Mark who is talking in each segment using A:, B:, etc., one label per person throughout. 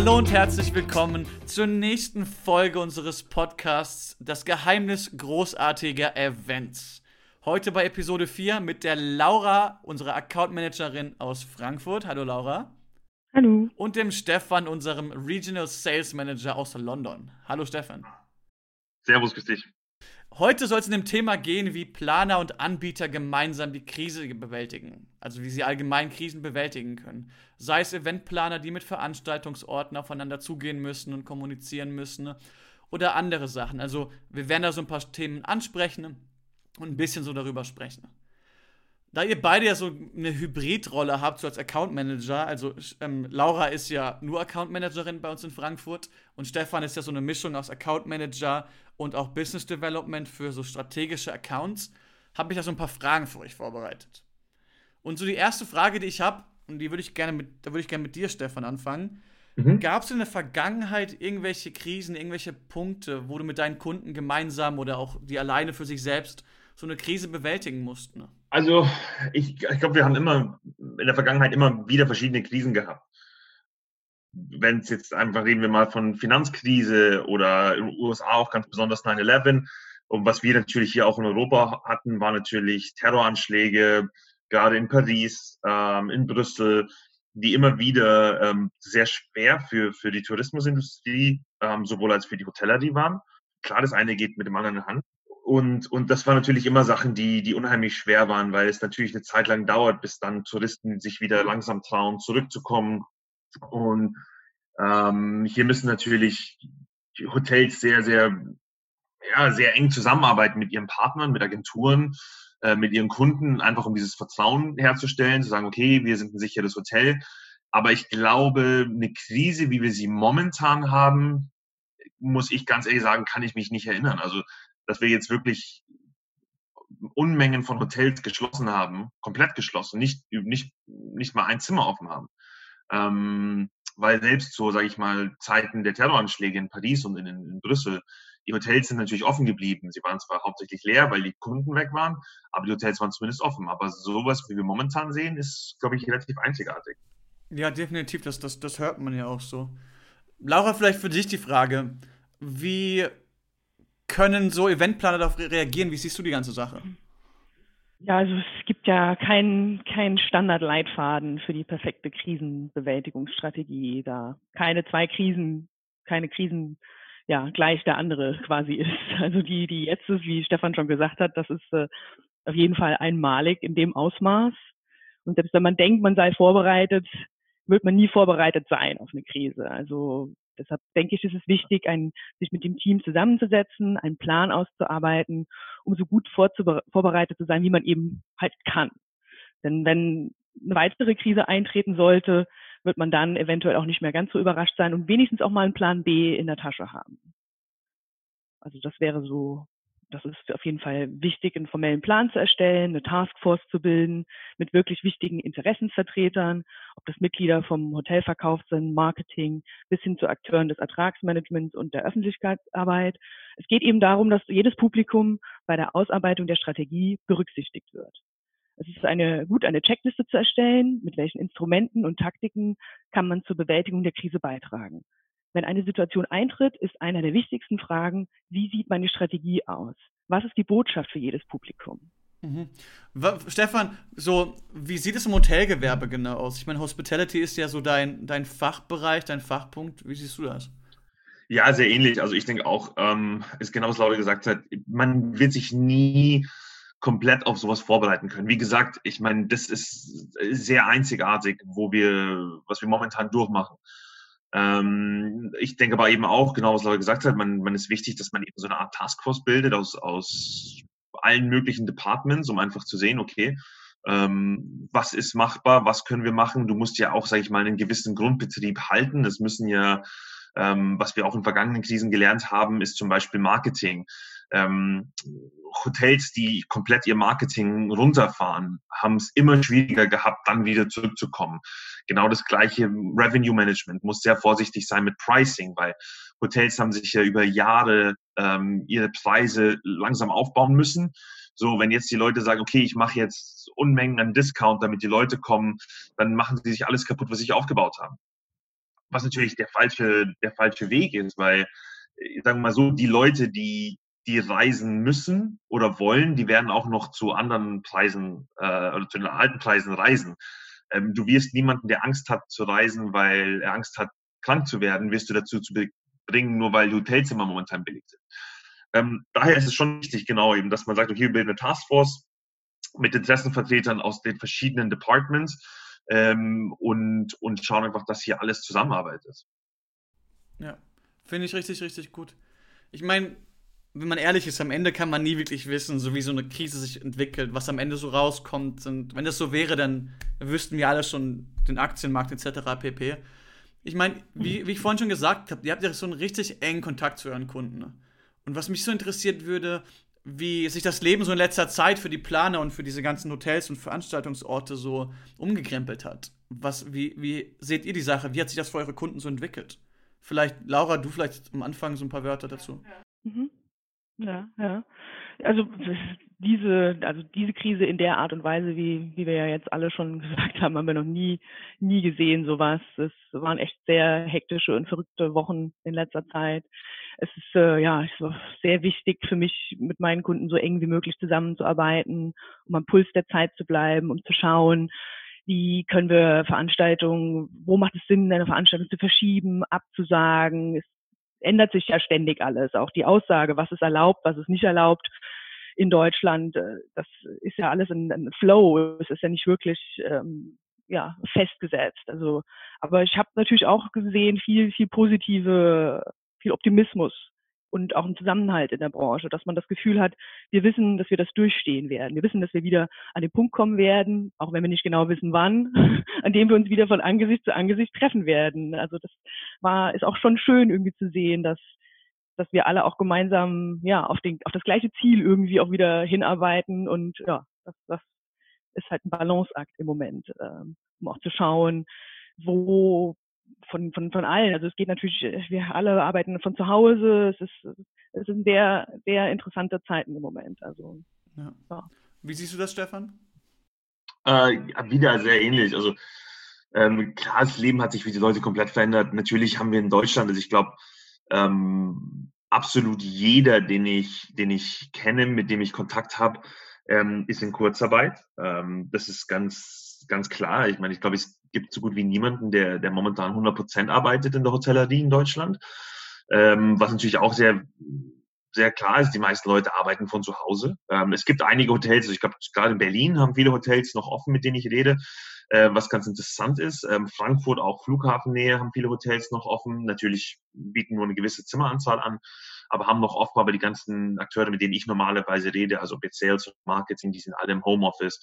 A: Hallo und herzlich willkommen zur nächsten Folge unseres Podcasts Das Geheimnis großartiger Events. Heute bei Episode 4 mit der Laura, unserer Account Managerin aus Frankfurt. Hallo Laura.
B: Hallo.
A: Und dem Stefan, unserem Regional Sales Manager aus London. Hallo Stefan.
C: Servus, grüß dich.
A: Heute soll es in dem Thema gehen, wie Planer und Anbieter gemeinsam die Krise bewältigen. Also wie sie allgemein Krisen bewältigen können. Sei es Eventplaner, die mit Veranstaltungsorten aufeinander zugehen müssen und kommunizieren müssen. Oder andere Sachen. Also wir werden da so ein paar Themen ansprechen und ein bisschen so darüber sprechen. Da ihr beide ja so eine Hybridrolle habt, so als Account Manager, also ähm, Laura ist ja nur Account Managerin bei uns in Frankfurt und Stefan ist ja so eine Mischung aus Account Manager und auch Business Development für so strategische Accounts, habe ich da so ein paar Fragen für euch vorbereitet. Und so die erste Frage, die ich habe, und die würde ich gerne mit, da würde ich gerne mit dir, Stefan, anfangen. Mhm. Gab es in der Vergangenheit irgendwelche Krisen, irgendwelche Punkte, wo du mit deinen Kunden gemeinsam oder auch die alleine für sich selbst so eine Krise bewältigen mussten?
C: Also ich, ich glaube, wir haben immer in der Vergangenheit immer wieder verschiedene Krisen gehabt. Wenn es jetzt einfach reden wir mal von Finanzkrise oder in den USA auch ganz besonders 9-11. Und was wir natürlich hier auch in Europa hatten, war natürlich Terroranschläge, gerade in Paris, ähm, in Brüssel, die immer wieder ähm, sehr schwer für, für die Tourismusindustrie, ähm, sowohl als für die Hotellerie waren. Klar, das eine geht mit dem anderen Hand. Und, und das war natürlich immer Sachen, die, die unheimlich schwer waren, weil es natürlich eine Zeit lang dauert, bis dann Touristen sich wieder langsam trauen, zurückzukommen. Und ähm, hier müssen natürlich Hotels sehr, sehr, ja, sehr eng zusammenarbeiten mit ihren Partnern, mit Agenturen, äh, mit ihren Kunden, einfach um dieses Vertrauen herzustellen, zu sagen, okay, wir sind ein sicheres Hotel. Aber ich glaube, eine Krise, wie wir sie momentan haben, muss ich ganz ehrlich sagen, kann ich mich nicht erinnern. Also dass wir jetzt wirklich Unmengen von Hotels geschlossen haben, komplett geschlossen, nicht, nicht, nicht mal ein Zimmer offen haben. Ähm, weil selbst so, sage ich mal, Zeiten der Terroranschläge in Paris und in, in, Brüssel, die Hotels sind natürlich offen geblieben. Sie waren zwar hauptsächlich leer, weil die Kunden weg waren, aber die Hotels waren zumindest offen. Aber sowas, wie wir momentan sehen, ist, glaube ich, relativ einzigartig.
A: Ja, definitiv. Das, das, das hört man ja auch so. Laura, vielleicht für dich die Frage. Wie können so Eventplaner darauf reagieren? Wie siehst du die ganze Sache?
B: Ja, also es gibt ja keinen kein Standardleitfaden für die perfekte Krisenbewältigungsstrategie, da keine zwei Krisen, keine Krisen ja gleich der andere quasi ist. Also die, die jetzt ist, wie Stefan schon gesagt hat, das ist äh, auf jeden Fall einmalig in dem Ausmaß. Und selbst wenn man denkt, man sei vorbereitet, wird man nie vorbereitet sein auf eine Krise. Also Deshalb denke ich, ist es wichtig, ein, sich mit dem Team zusammenzusetzen, einen Plan auszuarbeiten, um so gut vorbereitet zu sein, wie man eben halt kann. Denn wenn eine weitere Krise eintreten sollte, wird man dann eventuell auch nicht mehr ganz so überrascht sein und wenigstens auch mal einen Plan B in der Tasche haben. Also das wäre so das ist auf jeden Fall wichtig, einen formellen Plan zu erstellen, eine Taskforce zu bilden mit wirklich wichtigen Interessensvertretern, ob das Mitglieder vom Hotelverkauf sind, Marketing, bis hin zu Akteuren des Ertragsmanagements und der Öffentlichkeitsarbeit. Es geht eben darum, dass jedes Publikum bei der Ausarbeitung der Strategie berücksichtigt wird. Es ist eine, gut, eine Checkliste zu erstellen, mit welchen Instrumenten und Taktiken kann man zur Bewältigung der Krise beitragen. Wenn eine Situation eintritt, ist einer der wichtigsten Fragen, wie sieht meine Strategie aus? Was ist die Botschaft für jedes Publikum?
A: Mhm. Stefan, so, wie sieht es im Hotelgewerbe genau aus? Ich meine, Hospitality ist ja so dein, dein Fachbereich, dein Fachpunkt. Wie siehst du das?
C: Ja, sehr ähnlich. Also ich denke auch, ähm, ist genau was Laura gesagt hat, man wird sich nie komplett auf sowas vorbereiten können. Wie gesagt, ich meine, das ist sehr einzigartig, wo wir, was wir momentan durchmachen. Ähm, ich denke aber eben auch, genau was Laura gesagt hat, man, man ist wichtig, dass man eben so eine Art Taskforce bildet aus, aus allen möglichen Departments, um einfach zu sehen, okay, ähm, was ist machbar, was können wir machen. Du musst ja auch, sage ich mal, einen gewissen Grundbetrieb halten. Das müssen ja, ähm, was wir auch in vergangenen Krisen gelernt haben, ist zum Beispiel Marketing. Ähm, Hotels, die komplett ihr Marketing runterfahren, haben es immer schwieriger gehabt, dann wieder zurückzukommen. Genau das gleiche Revenue Management muss sehr vorsichtig sein mit Pricing, weil Hotels haben sich ja über Jahre ähm, ihre Preise langsam aufbauen müssen. So, wenn jetzt die Leute sagen, okay, ich mache jetzt Unmengen an Discount, damit die Leute kommen, dann machen sie sich alles kaputt, was sie aufgebaut haben. was natürlich der falsche, der falsche Weg ist, weil, äh, sagen wir mal so, die Leute, die, die reisen müssen oder wollen, die werden auch noch zu anderen Preisen äh, oder zu den alten Preisen reisen. Ähm, du wirst niemanden, der Angst hat zu reisen, weil er Angst hat, krank zu werden, wirst du dazu zu bringen, nur weil Hotelzimmer momentan billig sind. Ähm, daher ist es schon wichtig, genau eben, dass man sagt, okay, wir bilden eine Taskforce mit Interessenvertretern aus den verschiedenen Departments ähm, und, und schauen einfach, dass hier alles zusammenarbeitet.
A: Ja, finde ich richtig, richtig gut. Ich meine, wenn man ehrlich ist, am Ende kann man nie wirklich wissen, so wie so eine Krise sich entwickelt, was am Ende so rauskommt. Und wenn das so wäre, dann wüssten wir alle schon den Aktienmarkt etc. pp. Ich meine, wie, wie ich vorhin schon gesagt habe, ihr habt ja so einen richtig engen Kontakt zu euren Kunden. Ne? Und was mich so interessiert würde, wie sich das Leben so in letzter Zeit für die Planer und für diese ganzen Hotels und Veranstaltungsorte so umgekrempelt hat. Was, wie, wie seht ihr die Sache? Wie hat sich das für eure Kunden so entwickelt? Vielleicht, Laura, du vielleicht am Anfang so ein paar Wörter dazu.
B: Mhm. Ja, ja. Also diese, also diese Krise in der Art und Weise, wie, wie wir ja jetzt alle schon gesagt haben, haben wir noch nie, nie gesehen, sowas. Es waren echt sehr hektische und verrückte Wochen in letzter Zeit. Es ist, äh, ja, es war sehr wichtig für mich, mit meinen Kunden so eng wie möglich zusammenzuarbeiten, um am Puls der Zeit zu bleiben, um zu schauen, wie können wir Veranstaltungen, wo macht es Sinn, eine Veranstaltung zu verschieben, abzusagen. Es ändert sich ja ständig alles. Auch die Aussage, was ist erlaubt, was ist nicht erlaubt in Deutschland, äh, das ist ja alles ein, ein Flow. Es ist ja nicht wirklich ähm, ja, festgesetzt. Also, aber ich habe natürlich auch gesehen viel, viel positive, viel Optimismus und auch einen Zusammenhalt in der Branche, dass man das Gefühl hat, wir wissen, dass wir das durchstehen werden. Wir wissen, dass wir wieder an den Punkt kommen werden, auch wenn wir nicht genau wissen, wann, an dem wir uns wieder von Angesicht zu Angesicht treffen werden. Also das war, ist auch schon schön irgendwie zu sehen, dass, dass wir alle auch gemeinsam, ja, auf den, auf das gleiche Ziel irgendwie auch wieder hinarbeiten und ja, das, das ist halt ein Balanceakt im Moment, ähm, um auch zu schauen, wo von, von, von allen. Also es geht natürlich, wir alle arbeiten von zu Hause. Es ist, es sind sehr, sehr interessante Zeiten im Moment. Also,
A: ja. Ja. Wie siehst du das, Stefan?
C: Äh, wieder sehr ähnlich. Also ähm, klar, das Leben hat sich für die Leute komplett verändert. Natürlich haben wir in Deutschland, also ich glaube, ähm, absolut jeder, den ich, den ich kenne, mit dem ich Kontakt habe, ähm, ist in Kurzarbeit. Ähm, das ist ganz, ganz klar. Ich meine, ich glaube, es gibt so gut wie niemanden, der, der momentan 100 Prozent arbeitet in der Hotellerie in Deutschland. Ähm, was natürlich auch sehr, sehr klar ist, die meisten Leute arbeiten von zu Hause. Ähm, es gibt einige Hotels, also ich glaube, gerade in Berlin haben viele Hotels noch offen, mit denen ich rede, äh, was ganz interessant ist. Ähm, Frankfurt, auch Flughafennähe, haben viele Hotels noch offen. Natürlich bieten nur eine gewisse Zimmeranzahl an, aber haben noch offen, aber die ganzen Akteure, mit denen ich normalerweise rede, also Sales und Marketing, die sind alle im Homeoffice.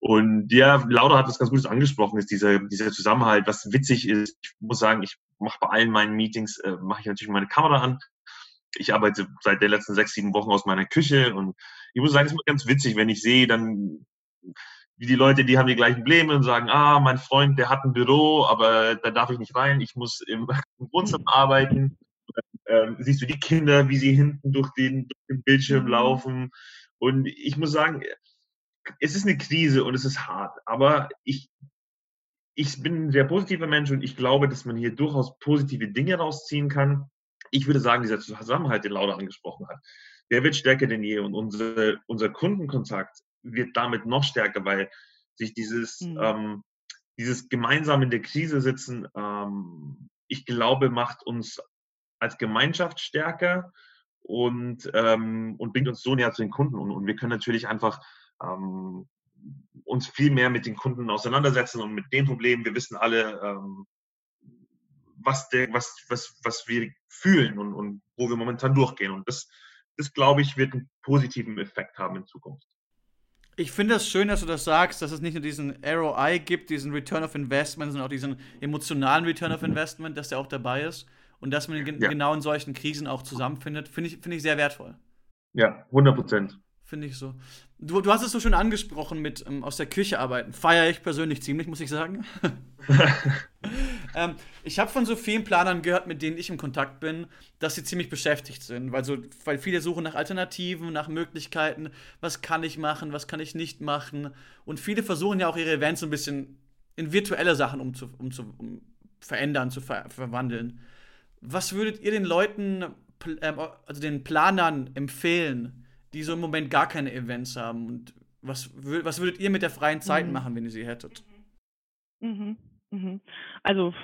C: Und ja, Laura hat das ganz gut angesprochen, ist dieser, dieser Zusammenhalt, was witzig ist. Ich muss sagen, ich mache bei allen meinen Meetings, äh, mache ich natürlich meine Kamera an. Ich arbeite seit den letzten sechs, sieben Wochen aus meiner Küche und ich muss sagen, es ist immer ganz witzig, wenn ich sehe, dann wie die Leute, die haben die gleichen Probleme und sagen, ah, mein Freund, der hat ein Büro, aber da darf ich nicht rein, ich muss im, im Wohnzimmer arbeiten. Ähm, siehst du die Kinder, wie sie hinten durch den, durch den Bildschirm mhm. laufen. Und ich muss sagen, es ist eine Krise und es ist hart, aber ich, ich bin ein sehr positiver Mensch und ich glaube, dass man hier durchaus positive Dinge rausziehen kann. Ich würde sagen, dieser Zusammenhalt, den Laura angesprochen hat, der wird stärker denn je und unser, unser Kundenkontakt wird damit noch stärker, weil sich dieses, mhm. ähm, dieses gemeinsam in der Krise sitzen, ähm, ich glaube, macht uns als Gemeinschaft stärker und, ähm, und bringt uns so näher zu den Kunden. Und, und wir können natürlich einfach ähm, uns viel mehr mit den Kunden auseinandersetzen und mit den Problemen. Wir wissen alle, ähm, was, der, was, was, was wir fühlen und, und wo wir momentan durchgehen. Und das, das, glaube ich, wird einen positiven Effekt haben in Zukunft.
A: Ich finde es das schön, dass du das sagst, dass es nicht nur diesen ROI gibt, diesen Return of Investment, sondern auch diesen emotionalen Return of Investment, dass der auch dabei ist und dass man ja. genau in solchen Krisen auch zusammenfindet, finde ich, find ich sehr wertvoll.
C: Ja, 100 Prozent.
A: Finde ich so. Du, du hast es so schön angesprochen mit ähm, aus der Küche arbeiten. Feiere ich persönlich ziemlich, muss ich sagen. ähm, ich habe von so vielen Planern gehört, mit denen ich im Kontakt bin, dass sie ziemlich beschäftigt sind, weil, so, weil viele suchen nach Alternativen, nach Möglichkeiten, was kann ich machen, was kann ich nicht machen. Und viele versuchen ja auch ihre Events so ein bisschen in virtuelle Sachen umzu, umzu, um, verändern, zu ver verwandeln. Was würdet ihr den Leuten, ähm, also den Planern empfehlen, die so im Moment gar keine Events haben? Und was, was würdet ihr mit der freien Zeit mhm. machen, wenn ihr sie hättet?
B: Mhm. Mhm. Also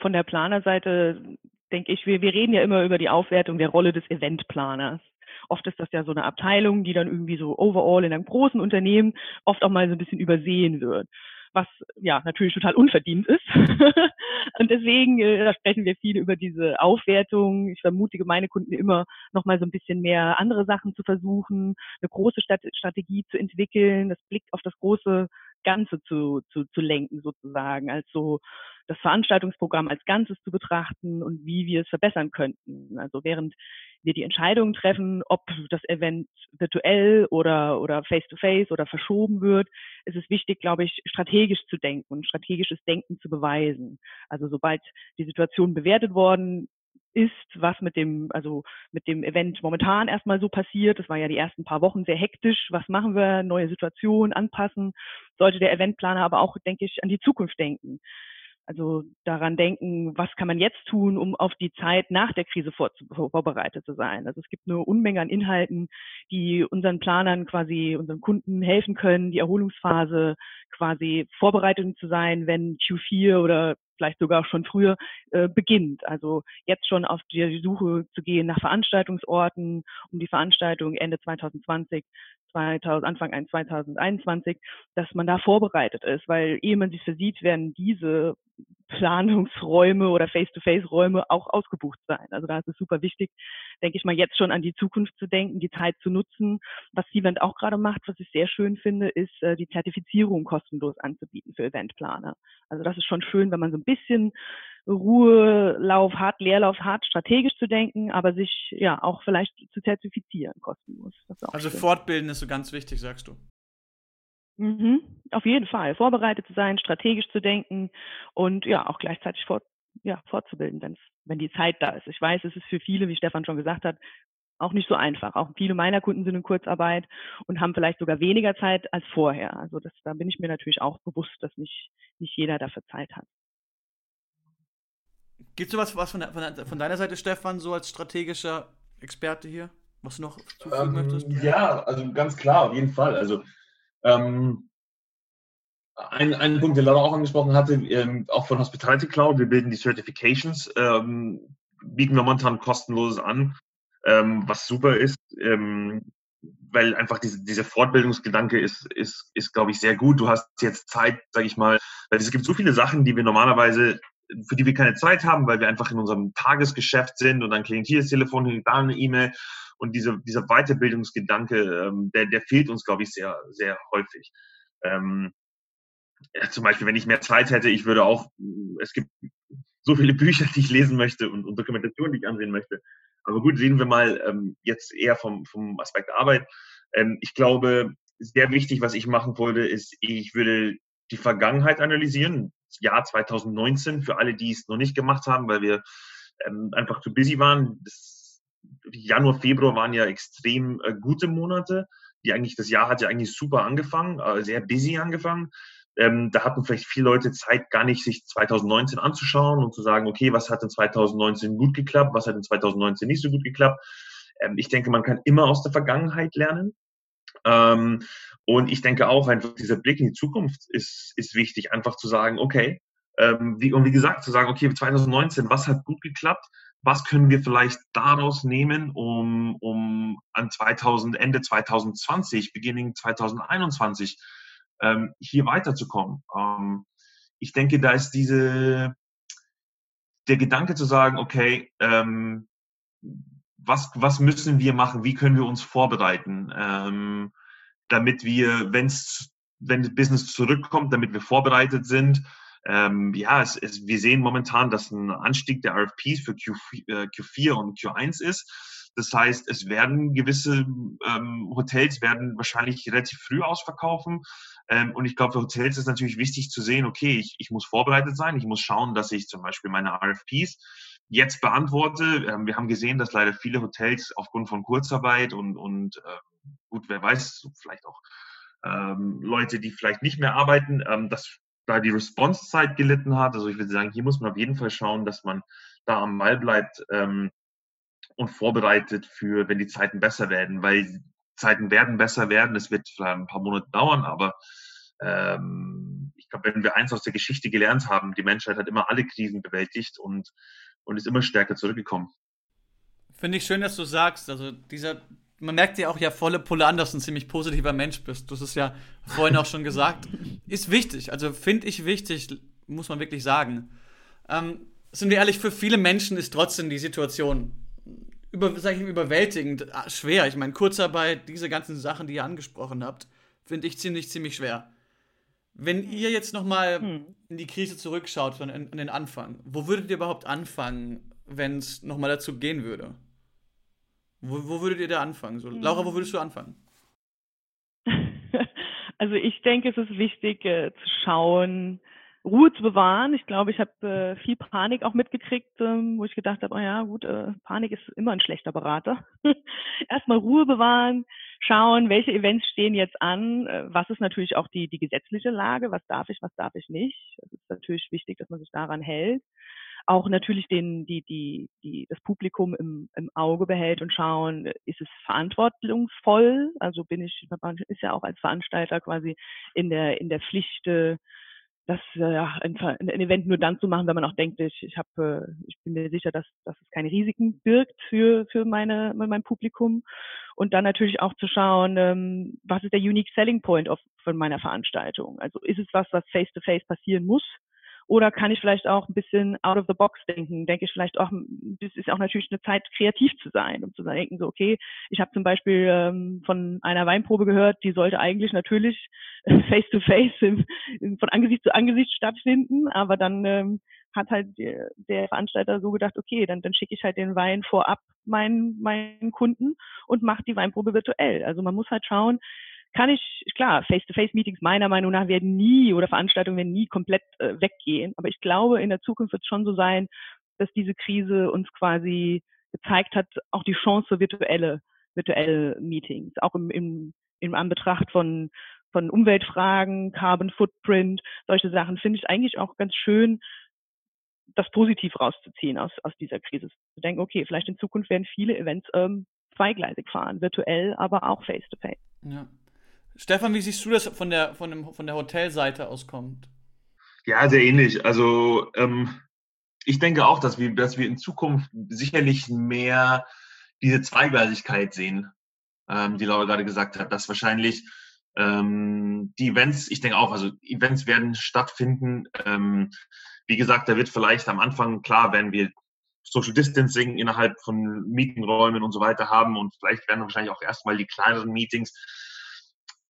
B: von der Planerseite denke ich, wir, wir reden ja immer über die Aufwertung der Rolle des Eventplaners. Oft ist das ja so eine Abteilung, die dann irgendwie so overall in einem großen Unternehmen oft auch mal so ein bisschen übersehen wird was ja natürlich total unverdient ist. und deswegen äh, sprechen wir viel über diese Aufwertung. Ich vermutige meine Kunden immer noch mal so ein bisschen mehr andere Sachen zu versuchen, eine große Strategie zu entwickeln, das Blick auf das große Ganze zu, zu, zu lenken sozusagen, als das Veranstaltungsprogramm als Ganzes zu betrachten und wie wir es verbessern könnten. Also während wir die Entscheidung treffen, ob das Event virtuell oder, oder face-to-face -face oder verschoben wird, ist es wichtig, glaube ich, strategisch zu denken und strategisches Denken zu beweisen. Also sobald die Situation bewertet worden ist, was mit dem, also mit dem Event momentan erstmal so passiert. Das war ja die ersten paar Wochen sehr hektisch. Was machen wir? Neue Situation anpassen. Sollte der Eventplaner aber auch, denke ich, an die Zukunft denken. Also daran denken, was kann man jetzt tun, um auf die Zeit nach der Krise vor, vorbereitet zu sein. Also es gibt eine Unmenge an Inhalten, die unseren Planern quasi, unseren Kunden helfen können, die Erholungsphase quasi vorbereitet zu sein, wenn Q4 oder vielleicht sogar schon früher äh, beginnt. Also jetzt schon auf die Suche zu gehen nach Veranstaltungsorten, um die Veranstaltung Ende 2020 2000, Anfang 2021, dass man da vorbereitet ist, weil ehe man sich versieht, werden diese Planungsräume oder Face-to-Face-Räume auch ausgebucht sein. Also da ist es super wichtig, denke ich mal, jetzt schon an die Zukunft zu denken, die Zeit zu nutzen. Was Event auch gerade macht, was ich sehr schön finde, ist äh, die Zertifizierung kostenlos anzubieten für Eventplaner. Also das ist schon schön, wenn man so ein bisschen Ruhelauf hart, Leerlauf hart strategisch zu denken, aber sich ja auch vielleicht zu zertifizieren kostenlos.
A: also schön. fortbilden ist so ganz wichtig, sagst du.
B: Mhm, auf jeden Fall. Vorbereitet zu sein, strategisch zu denken und ja, auch gleichzeitig fort, ja, fortzubilden, wenn's, wenn die Zeit da ist. Ich weiß, es ist für viele, wie Stefan schon gesagt hat, auch nicht so einfach. Auch viele meiner Kunden sind in Kurzarbeit und haben vielleicht sogar weniger Zeit als vorher. Also das, da bin ich mir natürlich auch bewusst, dass nicht, nicht jeder dafür Zeit hat.
A: Gibt es was, was von, von, von, deiner Seite, Stefan, so als strategischer Experte hier, was du noch zufügen
C: ähm, möchtest? Ja, also ganz klar, auf jeden Fall. Also ähm, ein, ein Punkt, den Laura auch angesprochen hatte, ähm, auch von Hospitality Cloud, wir bilden die Certifications, ähm, bieten wir momentan kostenloses an, ähm, was super ist, ähm, weil einfach diese, dieser Fortbildungsgedanke ist, ist, ist glaube ich, sehr gut. Du hast jetzt Zeit, sage ich mal, weil es gibt so viele Sachen, die wir normalerweise für die wir keine Zeit haben, weil wir einfach in unserem Tagesgeschäft sind und dann klingelt hier das Telefon, da eine E-Mail und diese, dieser Weiterbildungsgedanke, ähm, der, der fehlt uns, glaube ich, sehr, sehr häufig. Ähm, ja, zum Beispiel, wenn ich mehr Zeit hätte, ich würde auch, es gibt so viele Bücher, die ich lesen möchte und, und Dokumentationen, die ich ansehen möchte. Aber gut, sehen wir mal ähm, jetzt eher vom, vom Aspekt Arbeit. Ähm, ich glaube, sehr wichtig, was ich machen wollte, ist, ich würde die Vergangenheit analysieren. Jahr 2019 für alle, die es noch nicht gemacht haben, weil wir ähm, einfach zu busy waren. Das, Januar, Februar waren ja extrem äh, gute Monate. Die eigentlich, das Jahr hat ja eigentlich super angefangen, äh, sehr busy angefangen. Ähm, da hatten vielleicht viele Leute Zeit, gar nicht sich 2019 anzuschauen und zu sagen, okay, was hat in 2019 gut geklappt, was hat in 2019 nicht so gut geklappt. Ähm, ich denke, man kann immer aus der Vergangenheit lernen. Ähm, und ich denke auch einfach, dieser Blick in die Zukunft ist, ist wichtig, einfach zu sagen, okay, ähm, wie, und wie gesagt, zu sagen, okay, 2019, was hat gut geklappt? Was können wir vielleicht daraus nehmen, um, um an 2000, Ende 2020, Beginning 2021 ähm, hier weiterzukommen? Ähm, ich denke, da ist diese, der Gedanke zu sagen, okay, ähm, was, was müssen wir machen? Wie können wir uns vorbereiten? Ähm, damit wir, wenn's, wenn das Business zurückkommt, damit wir vorbereitet sind. Ähm, ja, es, es, wir sehen momentan, dass ein Anstieg der RFPs für Q, äh, Q4 und Q1 ist. Das heißt, es werden gewisse ähm, Hotels werden wahrscheinlich relativ früh ausverkaufen. Ähm, und ich glaube, für Hotels ist natürlich wichtig zu sehen, okay, ich, ich muss vorbereitet sein. Ich muss schauen, dass ich zum Beispiel meine RFPs jetzt beantworte. Ähm, wir haben gesehen, dass leider viele Hotels aufgrund von Kurzarbeit und, und äh, gut, wer weiß, vielleicht auch ähm, Leute, die vielleicht nicht mehr arbeiten, ähm, dass da die Response-Zeit gelitten hat. Also ich würde sagen, hier muss man auf jeden Fall schauen, dass man da am Ball bleibt ähm, und vorbereitet für, wenn die Zeiten besser werden, weil Zeiten werden besser werden. Es wird vielleicht ein paar Monate dauern, aber ähm, ich glaube, wenn wir eins aus der Geschichte gelernt haben, die Menschheit hat immer alle Krisen bewältigt und, und ist immer stärker zurückgekommen.
A: Finde ich schön, dass du sagst, also dieser, man merkt ja auch ja volle Pulle an, dass du ein ziemlich positiver Mensch bist. Du hast es ja vorhin auch schon gesagt. Ist wichtig, also finde ich wichtig, muss man wirklich sagen. Ähm, sind wir ehrlich, für viele Menschen ist trotzdem die Situation über, sag ich, überwältigend ah, schwer. Ich meine, Kurzarbeit, diese ganzen Sachen, die ihr angesprochen habt, finde ich ziemlich, ziemlich schwer. Wenn ihr jetzt noch mal hm. in die Krise zurückschaut, an, an den Anfang, wo würdet ihr überhaupt anfangen, wenn es noch mal dazu gehen würde? Wo, wo würdet ihr da anfangen? So, Laura, wo würdest du anfangen?
B: Also ich denke, es ist wichtig äh, zu schauen, Ruhe zu bewahren. Ich glaube, ich habe äh, viel Panik auch mitgekriegt, ähm, wo ich gedacht habe, oh ja, gut, äh, Panik ist immer ein schlechter Berater. Erstmal Ruhe bewahren, schauen, welche Events stehen jetzt an, äh, was ist natürlich auch die, die gesetzliche Lage, was darf ich, was darf ich nicht. Es ist natürlich wichtig, dass man sich daran hält. Auch natürlich den, die, die, die, das Publikum im, im Auge behält und schauen, ist es verantwortungsvoll? Also bin ich, ist ja auch als Veranstalter quasi in der, in der Pflicht, äh, das äh, ja, ein, ein, Event nur dann zu machen, wenn man auch denkt, ich, ich, hab, äh, ich bin mir sicher, dass, dass es keine Risiken birgt für, für meine, mein Publikum. Und dann natürlich auch zu schauen, ähm, was ist der Unique Selling Point of, von meiner Veranstaltung? Also ist es was, was face-to-face -face passieren muss? Oder kann ich vielleicht auch ein bisschen out of the box denken? Denke ich vielleicht auch, das ist auch natürlich eine Zeit, kreativ zu sein, um zu denken, so, okay, ich habe zum Beispiel ähm, von einer Weinprobe gehört, die sollte eigentlich natürlich face to face im, von Angesicht zu Angesicht stattfinden, aber dann ähm, hat halt der, der Veranstalter so gedacht, okay, dann, dann schicke ich halt den Wein vorab meinen, meinen Kunden und mache die Weinprobe virtuell. Also man muss halt schauen, kann ich, klar, Face-to-Face-Meetings meiner Meinung nach werden nie oder Veranstaltungen werden nie komplett äh, weggehen. Aber ich glaube, in der Zukunft wird es schon so sein, dass diese Krise uns quasi gezeigt hat, auch die Chance virtuelle, virtuelle Meetings, auch im, im, im Anbetracht von, von Umweltfragen, Carbon Footprint, solche Sachen, finde ich eigentlich auch ganz schön, das positiv rauszuziehen aus, aus dieser Krise. Zu denken, okay, vielleicht in Zukunft werden viele Events ähm, zweigleisig fahren, virtuell, aber auch face-to-face.
A: -face. Ja. Stefan, wie siehst du das von der, von dem, von der Hotelseite aus kommt?
C: Ja, sehr ähnlich. Also ähm, ich denke auch, dass wir, dass wir in Zukunft sicherlich mehr diese Zweigleisigkeit sehen, ähm, die Laura gerade gesagt hat, dass wahrscheinlich ähm, die Events, ich denke auch, also Events werden stattfinden. Ähm, wie gesagt, da wird vielleicht am Anfang, klar, wenn wir Social Distancing innerhalb von Meetingräumen und so weiter haben und vielleicht werden wahrscheinlich auch erstmal die kleineren Meetings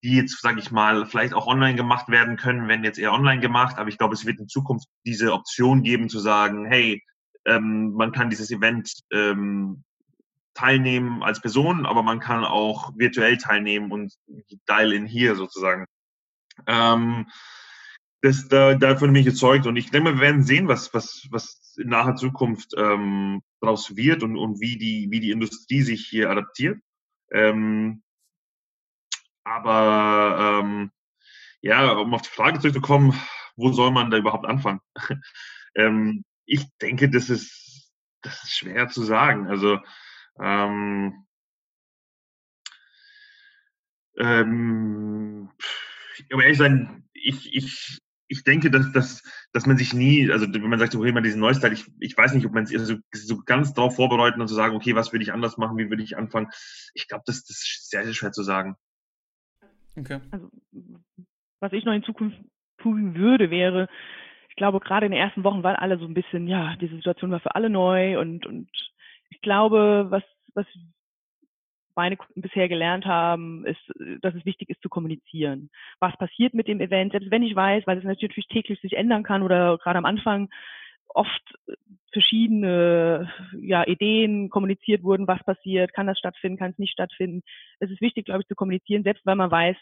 C: die jetzt, sage ich mal, vielleicht auch online gemacht werden können, werden jetzt eher online gemacht. Aber ich glaube, es wird in Zukunft diese Option geben zu sagen, hey, ähm, man kann dieses Event ähm, teilnehmen als Person, aber man kann auch virtuell teilnehmen und dial in hier sozusagen. Ähm, das, da, davon bin ich überzeugt und ich denke, wir werden sehen, was, was, was in naher Zukunft ähm, daraus wird und, und wie, die, wie die Industrie sich hier adaptiert. Ähm, aber ähm, ja, um auf die Frage zurückzukommen, wo soll man da überhaupt anfangen? ähm, ich denke, das ist, das ist schwer zu sagen. Also ähm, ähm, um ehrlich sein, ich, ich, ich denke, dass, dass, dass man sich nie, also wenn man sagt, okay, man diesen Neustart, ich, ich weiß nicht, ob man sich so, so ganz darauf vorbereiten und zu sagen, okay, was würde ich anders machen, wie würde ich anfangen. Ich glaube, das, das ist sehr, sehr schwer zu sagen.
B: Okay. Also, was ich noch in Zukunft tun würde, wäre, ich glaube, gerade in den ersten Wochen waren alle so ein bisschen, ja, diese Situation war für alle neu und, und ich glaube, was, was meine Kunden bisher gelernt haben, ist, dass es wichtig ist zu kommunizieren. Was passiert mit dem Event, selbst wenn ich weiß, weil es natürlich täglich sich ändern kann oder gerade am Anfang oft verschiedene ja, Ideen kommuniziert wurden, was passiert, kann das stattfinden, kann es nicht stattfinden. Es ist wichtig, glaube ich, zu kommunizieren, selbst wenn man weiß,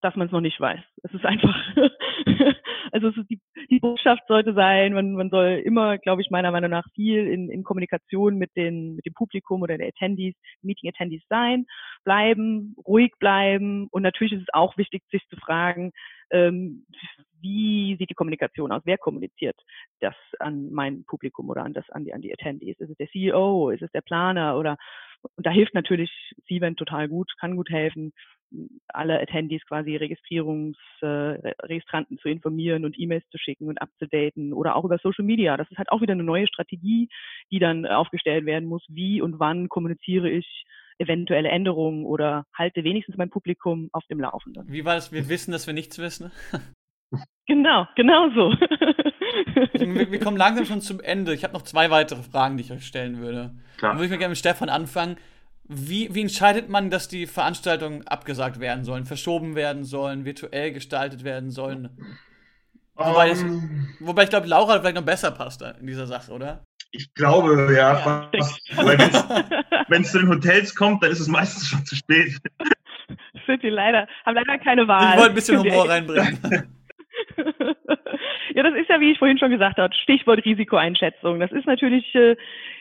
B: dass man es noch nicht weiß. Es ist einfach, also ist die, die Botschaft sollte sein, man, man soll immer, glaube ich, meiner Meinung nach viel in, in Kommunikation mit, den, mit dem Publikum oder der Attendees, Meeting Attendees sein, bleiben, ruhig bleiben und natürlich ist es auch wichtig, sich zu fragen, ähm, wie sieht die Kommunikation aus? Wer kommuniziert das an mein Publikum oder an das, an die, an die Attendees? Ist es der CEO? Ist es der Planer? Oder, und da hilft natürlich Cvent total gut, kann gut helfen, alle Attendees quasi Registrierungs, äh, Registranten zu informieren und E-Mails zu schicken und abzudaten oder auch über Social Media. Das ist halt auch wieder eine neue Strategie, die dann aufgestellt werden muss. Wie und wann kommuniziere ich eventuelle Änderungen oder halte wenigstens mein Publikum auf dem Laufenden.
A: Wie war das? Wir wissen, dass wir nichts wissen.
B: Genau, genau so.
A: wir, wir, kommen langsam schon zum Ende. Ich habe noch zwei weitere Fragen, die ich euch stellen würde. Klar. Dann würde ich mir gerne mit Stefan anfangen. Wie, wie entscheidet man, dass die Veranstaltungen abgesagt werden sollen, verschoben werden sollen, virtuell gestaltet werden sollen? Wobei, das, ähm. wobei ich glaube, Laura vielleicht noch besser passt in dieser Sache, oder?
C: Ich glaube, ja. ja Wenn es zu den Hotels kommt, dann ist es meistens schon zu spät.
B: Sind die leider, haben leider keine Wahl.
A: Ich wollte ein bisschen Humor reinbringen.
B: ja, das ist ja, wie ich vorhin schon gesagt habe, Stichwort Risikoeinschätzung. Das ist natürlich, äh,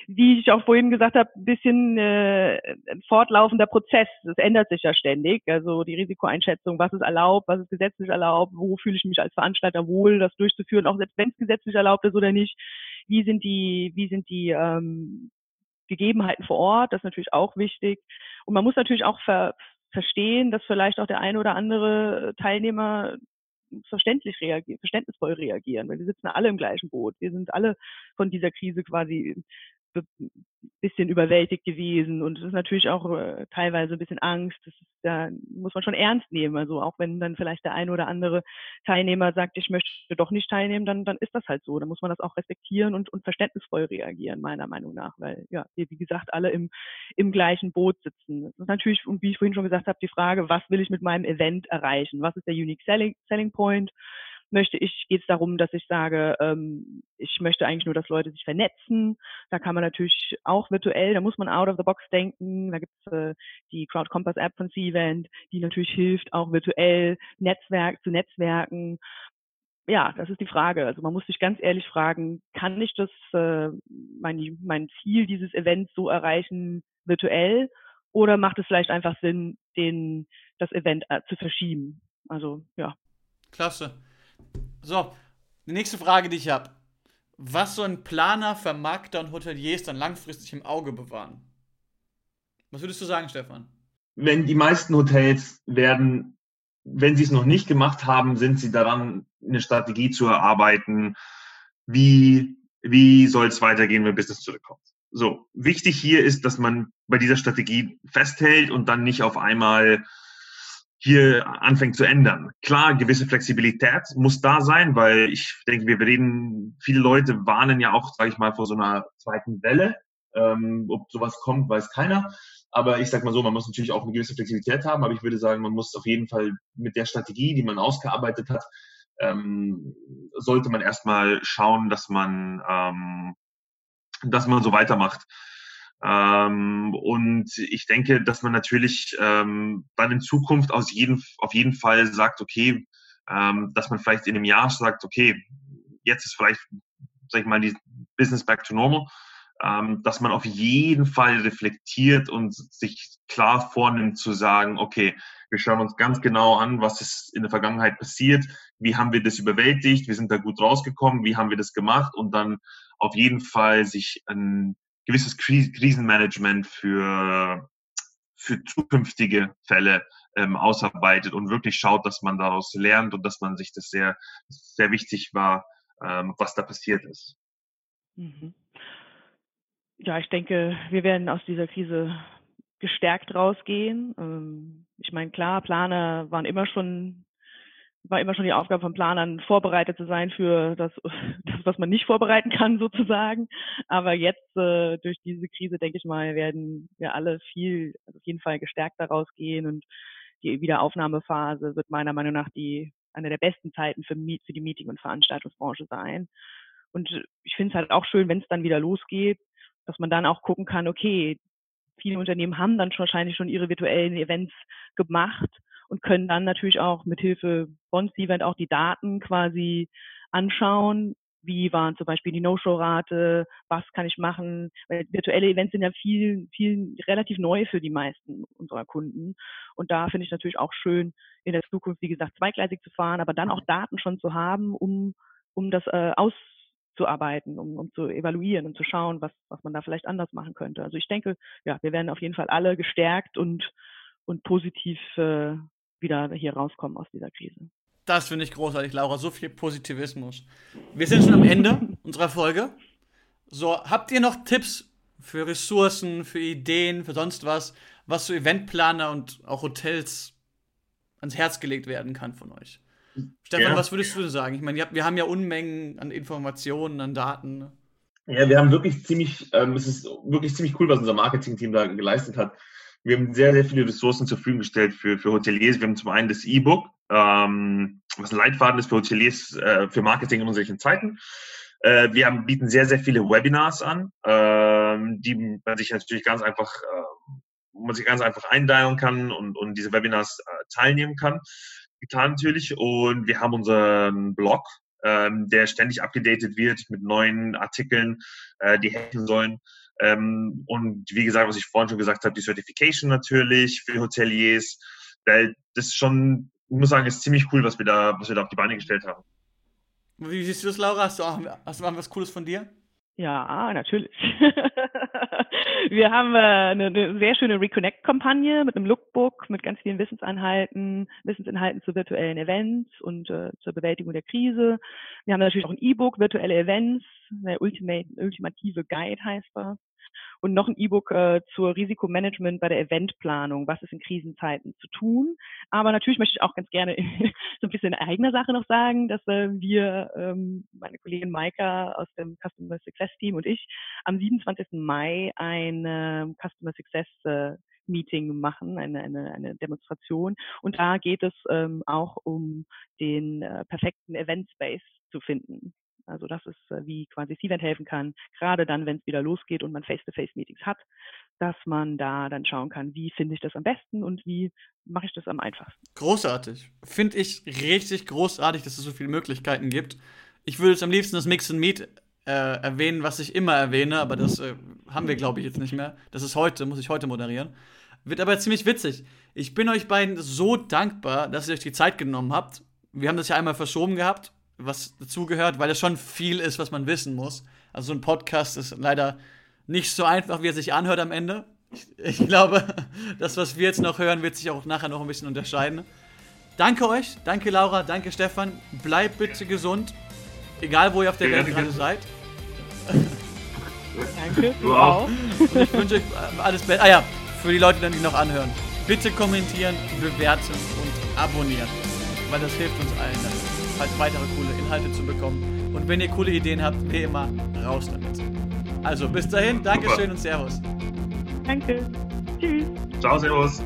B: wie ich auch vorhin gesagt habe, ein bisschen äh, ein fortlaufender Prozess. Das ändert sich ja ständig. Also die Risikoeinschätzung, was ist erlaubt, was ist gesetzlich erlaubt, wo fühle ich mich als Veranstalter wohl, das durchzuführen, auch selbst wenn es gesetzlich erlaubt ist oder nicht. Wie sind die, wie sind die ähm, Gegebenheiten vor Ort? Das ist natürlich auch wichtig. Und man muss natürlich auch ver verstehen, dass vielleicht auch der eine oder andere Teilnehmer verständlich reagieren, verständnisvoll reagieren, weil wir sitzen alle im gleichen Boot. Wir sind alle von dieser Krise quasi bisschen überwältigt gewesen und es ist natürlich auch äh, teilweise ein bisschen Angst. Das ist, da muss man schon ernst nehmen. Also auch wenn dann vielleicht der eine oder andere Teilnehmer sagt, ich möchte doch nicht teilnehmen, dann, dann ist das halt so. Da muss man das auch respektieren und, und verständnisvoll reagieren, meiner Meinung nach, weil ja, wir, wie gesagt, alle im, im gleichen Boot sitzen. Das ist natürlich, und wie ich vorhin schon gesagt habe, die Frage, was will ich mit meinem Event erreichen? Was ist der Unique Selling, Selling Point? Möchte ich, geht es darum, dass ich sage, ähm, ich möchte eigentlich nur, dass Leute sich vernetzen. Da kann man natürlich auch virtuell, da muss man out of the box denken. Da gibt es äh, die Crowd Compass App von C-Event, die natürlich hilft, auch virtuell Netzwerk zu Netzwerken. Ja, das ist die Frage. Also man muss sich ganz ehrlich fragen, kann ich das, äh, mein, mein Ziel dieses Events so erreichen virtuell? Oder macht es vielleicht einfach Sinn, den, das Event äh, zu verschieben? Also, ja.
A: Klasse. So, die nächste Frage, die ich habe. Was sollen Planer, Vermarkter und Hoteliers dann langfristig im Auge bewahren? Was würdest du sagen, Stefan?
C: Wenn die meisten Hotels werden, wenn sie es noch nicht gemacht haben, sind sie daran, eine Strategie zu erarbeiten, wie, wie soll es weitergehen, wenn Business zurückkommt. So, wichtig hier ist, dass man bei dieser Strategie festhält und dann nicht auf einmal hier anfängt zu ändern. Klar, gewisse Flexibilität muss da sein, weil ich denke, wir reden, viele Leute warnen ja auch, sage ich mal, vor so einer zweiten Welle. Ähm, ob sowas kommt, weiß keiner. Aber ich sage mal so, man muss natürlich auch eine gewisse Flexibilität haben, aber ich würde sagen, man muss auf jeden Fall mit der Strategie, die man ausgearbeitet hat, ähm, sollte man erstmal schauen, dass man, ähm, dass man so weitermacht. Ähm, und ich denke, dass man natürlich ähm, dann in Zukunft aus jeden, auf jeden Fall sagt, okay, ähm, dass man vielleicht in einem Jahr sagt, okay, jetzt ist vielleicht, sag ich mal, die Business back to normal, ähm, dass man auf jeden Fall reflektiert und sich klar vornimmt zu sagen, okay, wir schauen uns ganz genau an, was ist in der Vergangenheit passiert, wie haben wir das überwältigt, wir sind da gut rausgekommen, wie haben wir das gemacht und dann auf jeden Fall sich ein gewisses Krisenmanagement für, für zukünftige Fälle ähm, ausarbeitet und wirklich schaut, dass man daraus lernt und dass man sich das sehr, sehr wichtig war, ähm, was da passiert ist. Mhm.
B: Ja, ich denke, wir werden aus dieser Krise gestärkt rausgehen. Ähm, ich meine, klar, Planer waren immer schon war immer schon die Aufgabe von Planern, vorbereitet zu sein für das, das was man nicht vorbereiten kann, sozusagen. Aber jetzt äh, durch diese Krise, denke ich mal, werden wir alle viel, also auf jeden Fall gestärkt daraus gehen und die Wiederaufnahmephase wird meiner Meinung nach die eine der besten Zeiten für, für die Meeting- und Veranstaltungsbranche sein. Und ich finde es halt auch schön, wenn es dann wieder losgeht, dass man dann auch gucken kann, okay, viele Unternehmen haben dann wahrscheinlich schon ihre virtuellen Events gemacht und können dann natürlich auch mit Hilfe von Event auch die Daten quasi anschauen, wie waren zum Beispiel die No-Show-Rate, was kann ich machen, weil virtuelle Events sind ja viel, viel relativ neu für die meisten unserer Kunden. Und da finde ich natürlich auch schön, in der Zukunft, wie gesagt, zweigleisig zu fahren, aber dann auch Daten schon zu haben, um, um das äh, auszuarbeiten, um, um zu evaluieren und zu schauen, was, was man da vielleicht anders machen könnte. Also ich denke, ja, wir werden auf jeden Fall alle gestärkt und, und positiv äh, wieder hier rauskommen aus dieser Krise.
A: Das finde ich großartig, Laura. So viel Positivismus. Wir sind schon am Ende unserer Folge. So, habt ihr noch Tipps für Ressourcen, für Ideen, für sonst was, was so Eventplaner und auch Hotels ans Herz gelegt werden kann von euch? Stefan, ja. was würdest du sagen? Ich meine, wir haben ja Unmengen an Informationen, an Daten.
C: Ja, wir haben wirklich ziemlich, ähm, es ist wirklich ziemlich cool, was unser Marketing-Team da geleistet hat. Wir haben sehr, sehr viele Ressourcen zur Verfügung gestellt für, für Hoteliers. Wir haben zum einen das E-Book, ähm, was ein Leitfaden ist für Hoteliers äh, für Marketing in unseren Zeiten. Äh, wir haben, bieten sehr, sehr viele Webinars an, äh, die man sich natürlich ganz einfach, äh, wo man sich ganz einfach eindeilen kann und, und diese Webinars äh, teilnehmen kann. Getan natürlich. Und wir haben unseren Blog, ähm, der ständig abgedatet wird mit neuen Artikeln, äh, die helfen sollen. Ähm, und wie gesagt, was ich vorhin schon gesagt habe, die Certification natürlich für Hoteliers, weil das schon, muss sagen, ist ziemlich cool, was wir da, was wir da auf die Beine gestellt haben.
A: Wie siehst du das, Laura? Hast du auch hast du was Cooles von dir?
B: Ja, natürlich. wir haben äh, eine, eine, sehr schöne Reconnect-Kampagne mit einem Lookbook, mit ganz vielen Wissensinhalten, Wissensinhalten zu virtuellen Events und äh, zur Bewältigung der Krise. Wir haben natürlich auch ein E-Book, virtuelle Events, der Ultimate, ultimative Guide heißt das und noch ein E-Book äh, zur Risikomanagement bei der Eventplanung, was ist in Krisenzeiten zu tun. Aber natürlich möchte ich auch ganz gerne so ein bisschen in eigener Sache noch sagen, dass äh, wir, ähm, meine Kollegin Maika aus dem Customer Success Team und ich, am 27. Mai ein äh, Customer Success äh, Meeting machen, eine, eine, eine Demonstration. Und da geht es ähm, auch um den äh, perfekten Event Space zu finden. Also das ist, äh, wie quasi Cvent helfen kann, gerade dann, wenn es wieder losgeht und man Face-to-Face-Meetings hat, dass man da dann schauen kann, wie finde ich das am besten und wie mache ich das am einfachsten.
A: Großartig. Finde ich richtig großartig, dass es so viele Möglichkeiten gibt. Ich würde jetzt am liebsten das Mix and Meet äh, erwähnen, was ich immer erwähne, aber das äh, haben wir, glaube ich, jetzt nicht mehr. Das ist heute, muss ich heute moderieren. Wird aber ziemlich witzig. Ich bin euch beiden so dankbar, dass ihr euch die Zeit genommen habt. Wir haben das ja einmal verschoben gehabt was dazugehört, weil es schon viel ist, was man wissen muss. Also so ein Podcast ist leider nicht so einfach, wie er sich anhört am Ende. Ich, ich glaube, das, was wir jetzt noch hören, wird sich auch nachher noch ein bisschen unterscheiden. Danke euch, danke Laura, danke Stefan. Bleibt bitte gesund, egal wo ihr auf der Welt gerade seid.
B: Danke, du auch.
A: Und ich wünsche euch alles Beste. Ah ja, für die Leute, die noch anhören. Bitte kommentieren, bewerten und abonnieren, weil das hilft uns allen. Halt weitere coole Inhalte zu bekommen. Und wenn ihr coole Ideen habt, wie immer, raus damit. Also bis dahin, Dankeschön Super. und Servus.
B: Danke. Tschüss.
C: Ciao, Servus.